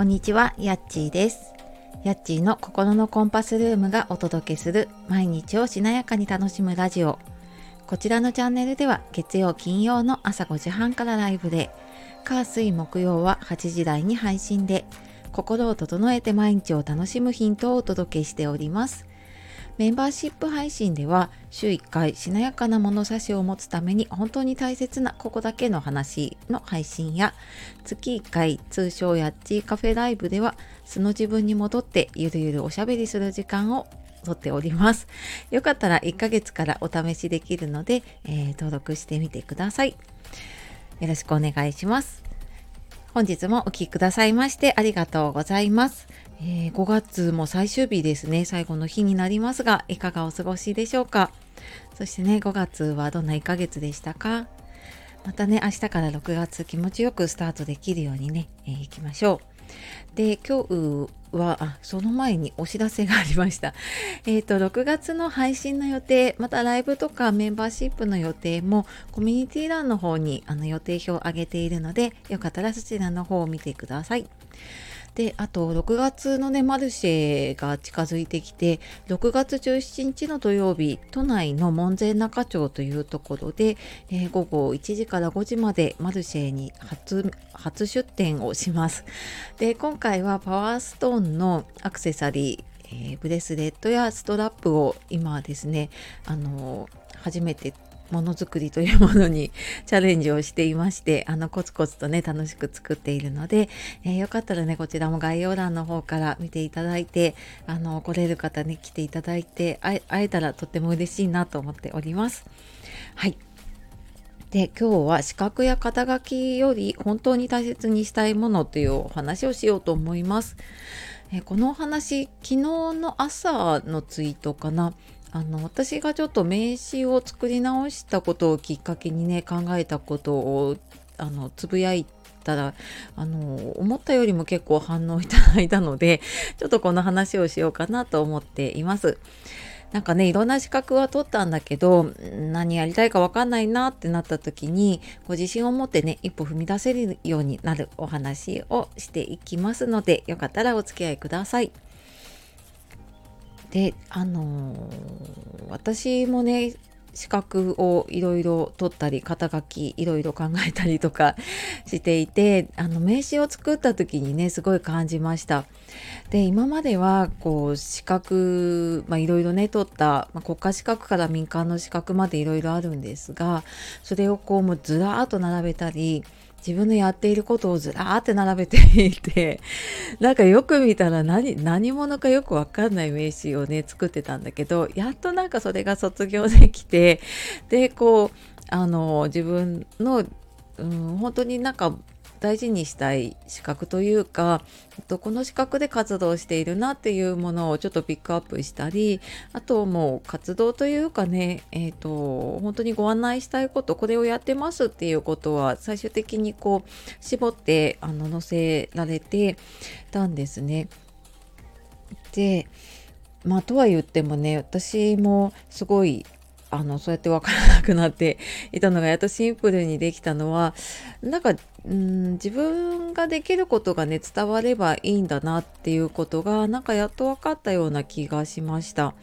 こんにちは、やっちーです。やっちーの心のコンパスルームがお届けする毎日をしなやかに楽しむラジオ。こちらのチャンネルでは月曜金曜の朝5時半からライブで、火水木曜は8時台に配信で、心を整えて毎日を楽しむヒントをお届けしております。メンバーシップ配信では週1回しなやかな物差しを持つために本当に大切なここだけの話の配信や月1回通称やっちーカフェライブでは素の自分に戻ってゆるゆるおしゃべりする時間をとっております。よかったら1ヶ月からお試しできるので、えー、登録してみてください。よろしくお願いします。本日もお聴きくださいましてありがとうございます。えー、5月も最終日ですね。最後の日になりますがいかがお過ごしでしょうか？そしてね5月はどんな1ヶ月でしたか？またね明日から6月気持ちよくスタートできるようにね、えー、いきましょう。で今日はあその前にお知らせがありました。えっ、ー、と6月の配信の予定またライブとかメンバーシップの予定もコミュニティ欄の方にあの予定表を上げているのでよかったらそちらの方を見てください。であと6月のねマルシェが近づいてきて6月17日の土曜日都内の門前仲町というところで、えー、午後1時から5時までマルシェに初初出店をします。で今回はパワーストーンのアクセサリー、えー、ブレスレットやストラップを今ですねあの初めてものづくりというものに チャレンジをしていましてあのコツコツとね楽しく作っているので、えー、よかったらねこちらも概要欄の方から見ていただいてあの来れる方に来ていただいて会えたらとっても嬉しいなと思っております。はいで今日は視覚や肩書きより本当に大切にしたいものというお話をしようと思います。えこのお話昨日の朝のツイートかな？あの私がちょっと名刺を作り直したことをきっかけにね考えたことをあのつぶやいたらあの思ったよりも結構反応いただいたので ちょっとこの話をしようかなと思っています。なんかねいろんな資格は取ったんだけど何やりたいか分かんないなってなった時にご自信を持ってね一歩踏み出せるようになるお話をしていきますのでよかったらお付き合いください。であのー、私もね資格をいろいろ取ったり肩書きいろいろ考えたりとか していてあの名刺を作った時にねすごい感じました。で今まではこう資格いろいろね取った、まあ、国家資格から民間の資格までいろいろあるんですがそれをこうもうずらーっと並べたり自分のやっていることをずらーって並べていて なんかよく見たら何何者かよくわかんない名刺をね作ってたんだけどやっとなんかそれが卒業できてでこうあの自分の、うん、本当になんか大事にしたい資格というかこの資格で活動しているなっていうものをちょっとピックアップしたりあともう活動というかねえっ、ー、と本当にご案内したいことこれをやってますっていうことは最終的にこう絞ってあの載せられてたんですね。でまあとは言ってもね私もすごいあのそうやって分からなくなっていたのがやっとシンプルにできたのはなんかうん自分ができることがね伝わればいいんだなっていうことがなんかやっと分かったような気がしました。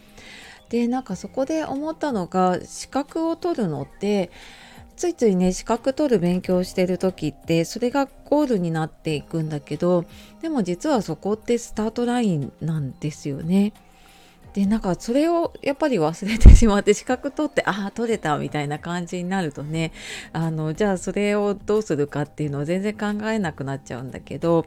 でなんかそこで思ったのが資格を取るのってついついね資格取る勉強してる時ってそれがゴールになっていくんだけどでも実はそこってスタートラインなんですよね。でなんかそれをやっぱり忘れてしまって資格取って ああ取れたみたいな感じになるとねあのじゃあそれをどうするかっていうのを全然考えなくなっちゃうんだけど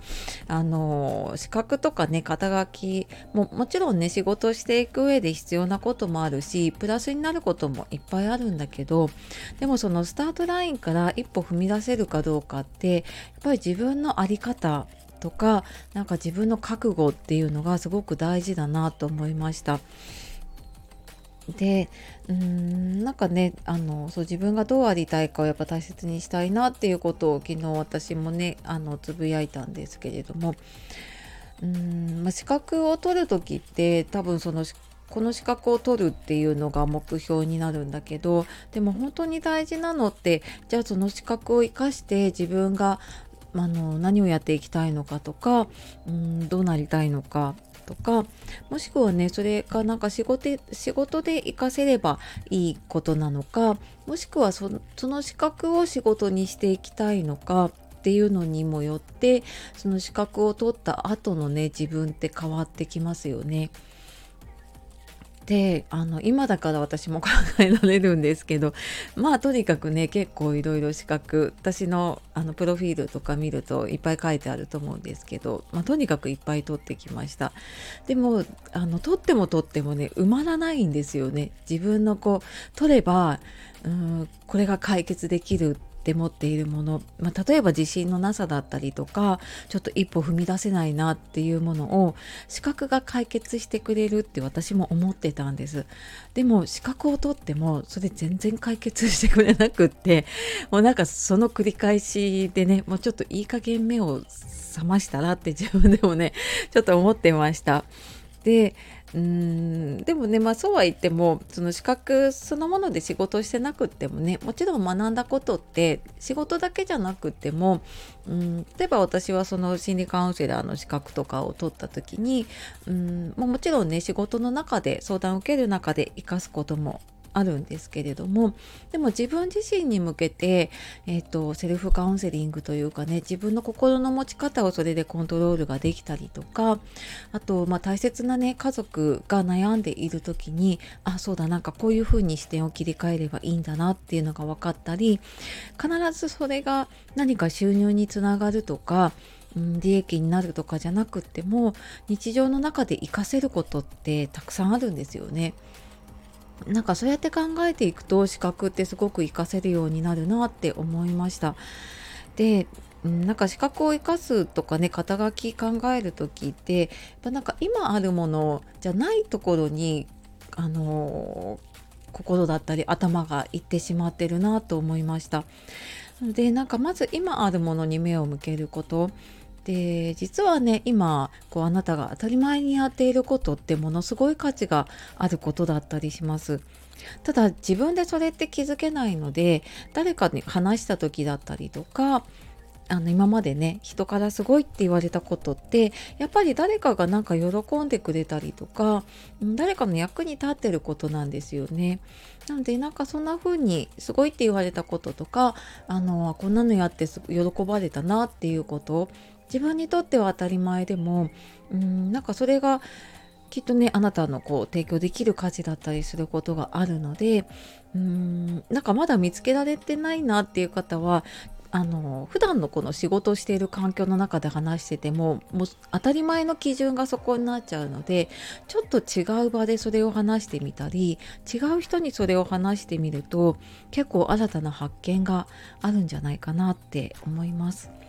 あの資格とかね肩書きももちろんね仕事していく上で必要なこともあるしプラスになることもいっぱいあるんだけどでもそのスタートラインから一歩踏み出せるかどうかってやっぱり自分の在り方とかなんか自分の覚悟っていうのがすごく大事だなと思いました。でうーんなんかねあのそう自分がどうありたいかをやっぱ大切にしたいなっていうことを昨日私もねあのつぶやいたんですけれどもうん、まあ、資格を取る時って多分そのこの資格を取るっていうのが目標になるんだけどでも本当に大事なのってじゃあその資格を生かして自分があの何をやっていきたいのかとかうんどうなりたいのかとかもしくはねそれがなんか仕事仕事で活かせればいいことなのかもしくはその資格を仕事にしていきたいのかっていうのにもよってその資格を取った後のね自分って変わってきますよね。であの今だから私も考えられるんですけど まあとにかくね結構いろいろ資格私のあのプロフィールとか見るといっぱい書いてあると思うんですけど、まあ、とにかくいっぱい取ってきました。でもあの取っても取ってもね埋まらないんですよね。自分のこう取ればうんこれが解決できるって持っているもの、まあ、例えば自信のなさだったりとかちょっと一歩踏み出せないなっていうものを資格が解決してくれるって私も思ってたんです。でも資格を取ってもそれ全然解決してくれなくってもうなんかその繰り返しでねもうちょっといい加減目を覚ましたらって自分でもねちょっと思ってました。でうんでもねまあそうは言ってもその資格そのもので仕事してなくってもねもちろん学んだことって仕事だけじゃなくてもうん例えば私はその心理カウンセラーの資格とかを取った時にうんもちろんね仕事の中で相談を受ける中で生かすこともあるんですけれどもでも自分自身に向けて、えーと、セルフカウンセリングというかね自分の心の持ち方をそれでコントロールができたりとかあと、まあ、大切なね家族が悩んでいる時にあそうだなんかこういうふうに視点を切り替えればいいんだなっていうのが分かったり必ずそれが何か収入につながるとかん、利益になるとかじゃなくっても日常の中で活かせることってたくさんあるんですよね。なんかそうやって考えていくと資格ってすごく活かせるようになるなって思いました。でなんか資格を生かすとかね肩書き考える時ってやっぱなんか今あるものじゃないところにあの心だったり頭がいってしまってるなと思いました。でなんかまず今あるものに目を向けることで実はね今こうあなたが当たり前にやっていることってものすごい価値があることだったりします。ただ自分でそれって気づけないので誰かに話した時だったりとかあの今までね人からすごいって言われたことってやっぱり誰かがなんか喜んでくれたりとか誰かの役に立ってることなんですよね。なのでなんかそんな風にすごいって言われたこととかあのこんなのやって喜ばれたなっていうこと自分にとっては当たり前でもうんなんかそれがきっとねあなたのこう提供できる価値だったりすることがあるのでうーんなんかまだ見つけられてないなっていう方はあの普段のこの仕事をしている環境の中で話しててももう当たり前の基準がそこになっちゃうのでちょっと違う場でそれを話してみたり違う人にそれを話してみると結構新たな発見があるんじゃないかなって思います。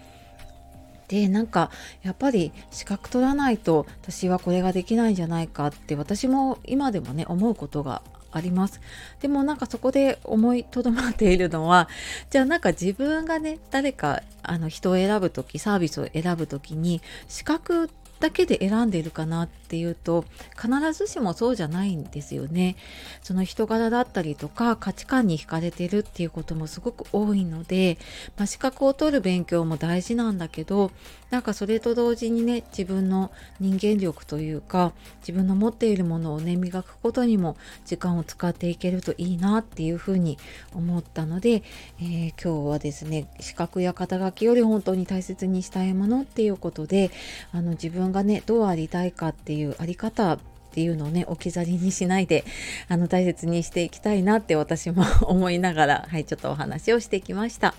でなんかやっぱり資格取らないと私はこれができないんじゃないかって私も今でもね思うことがあります。でもなんかそこで思いとどまっているのはじゃあなんか自分がね誰かあの人を選ぶ時サービスを選ぶ時に資格だけで選んでいるかなっていうと必ずしもそうじゃないんですよね。その人柄だったりとか価値観に惹かれてるっていうこともすごく多いので、まあ、資格を取る勉強も大事なんだけどなんかそれと同時にね自分の人間力というか自分の持っているものをね磨くことにも時間を使っていけるといいなっていうふうに思ったので、えー、今日はですね資格や肩書きより本当に大切にしたいものっていうことであの自分がねどうありたいかっていううあり方っていうのをね置き去りにしないであの大切にしていきたいなって私も 思いながらはいちょっとお話をしてきました。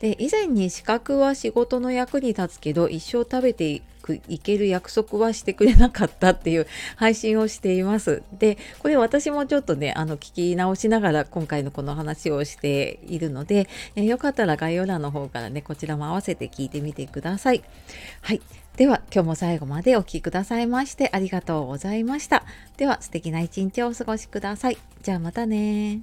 で以前に資格は仕事の役に立つけど一生食べてくいける約束はしてくれなかったっていう配信をしていますでこれ私もちょっとねあの聞き直しながら今回のこの話をしているのでえよかったら概要欄の方からねこちらも合わせて聞いてみてくださいはいでは今日も最後までお聴きくださいましてありがとうございました。では素敵な一日をお過ごしください。じゃあまたね